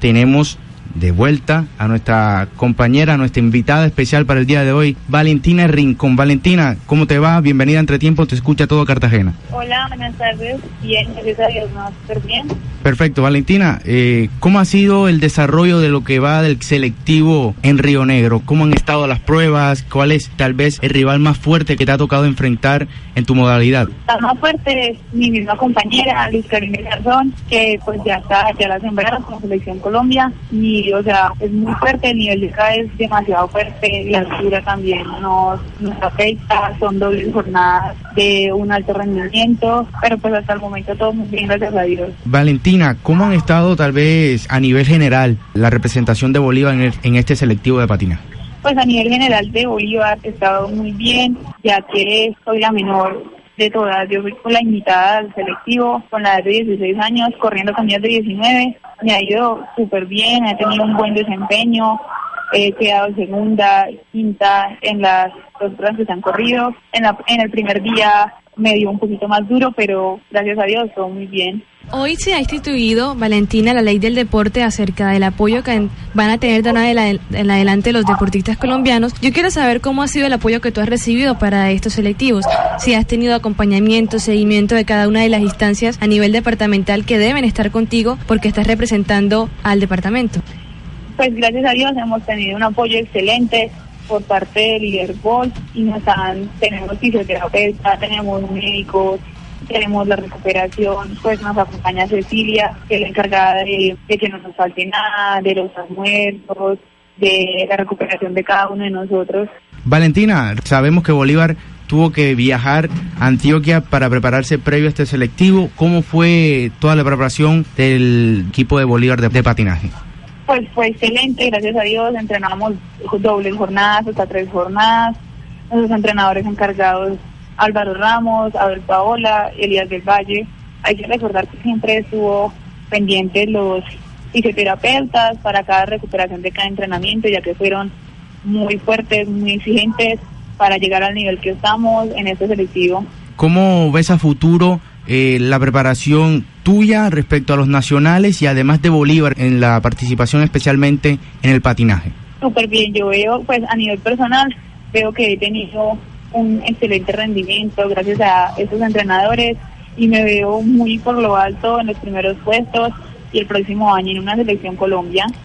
Tenemos de vuelta a nuestra compañera, a nuestra invitada especial para el día de hoy, Valentina Rincón. Valentina, ¿cómo te va? Bienvenida a Entre Tiempo, te escucha todo Cartagena. Hola, buenas tardes. Bien, gracias a Dios, ¿no? súper bien. Perfecto, Valentina, eh, ¿cómo ha sido el desarrollo de lo que va del selectivo en Río Negro? ¿Cómo han estado las pruebas? ¿Cuál es tal vez el rival más fuerte que te ha tocado enfrentar en tu modalidad? La más fuerte es mi misma compañera, Luis Karine Garzón, que pues ya está, ya la sembraron con Selección Colombia y o sea, es muy fuerte, el nivel de acá es demasiado fuerte, la altura también nos, nos afecta, son dobles jornadas de un alto rendimiento, pero pues hasta el momento todo muy bien, gracias a Dios. Valentina, ¿cómo han estado tal vez a nivel general la representación de Bolívar en, el- en este selectivo de patinaje? Pues a nivel general de Bolívar he estado muy bien, ya que soy la menor de todas. Yo fui con la invitada al selectivo, con la de 16 años, corriendo con niñas de 19. Me ha ido súper bien, he tenido un buen desempeño, he quedado segunda, quinta en las dos pruebas que se han corrido. En, la- en el primer día me dio un poquito más duro, pero gracias a Dios todo muy bien. Hoy se ha instituido, Valentina, la ley del deporte acerca del apoyo que van a tener de en adelante los deportistas colombianos. Yo quiero saber cómo ha sido el apoyo que tú has recibido para estos selectivos. Si has tenido acompañamiento, seguimiento de cada una de las instancias a nivel departamental que deben estar contigo porque estás representando al departamento. Pues gracias a Dios hemos tenido un apoyo excelente por parte del Liderbol y nos han, tenemos fisioterapeutas, tenemos médicos, tenemos la recuperación, pues nos acompaña Cecilia, que es la encargada de, de que no nos falte nada, de los almuerzos, de la recuperación de cada uno de nosotros. Valentina, sabemos que Bolívar tuvo que viajar a Antioquia para prepararse previo a este selectivo. ¿Cómo fue toda la preparación del equipo de Bolívar de, de patinaje? Pues fue excelente, gracias a Dios, entrenamos dobles jornadas, hasta tres jornadas. Nuestros entrenadores encargados, Álvaro Ramos, Abel Paola, Elías del Valle. Hay que recordar que siempre estuvo pendiente los fisioterapeutas para cada recuperación de cada entrenamiento, ya que fueron muy fuertes, muy exigentes para llegar al nivel que estamos en este selectivo. ¿Cómo ves a futuro eh, la preparación tuya respecto a los nacionales y además de Bolívar en la participación especialmente en el patinaje? súper bien. Yo veo, pues a nivel personal, veo que he tenido un excelente rendimiento gracias a estos entrenadores y me veo muy por lo alto en los primeros puestos y el próximo año en una selección Colombia.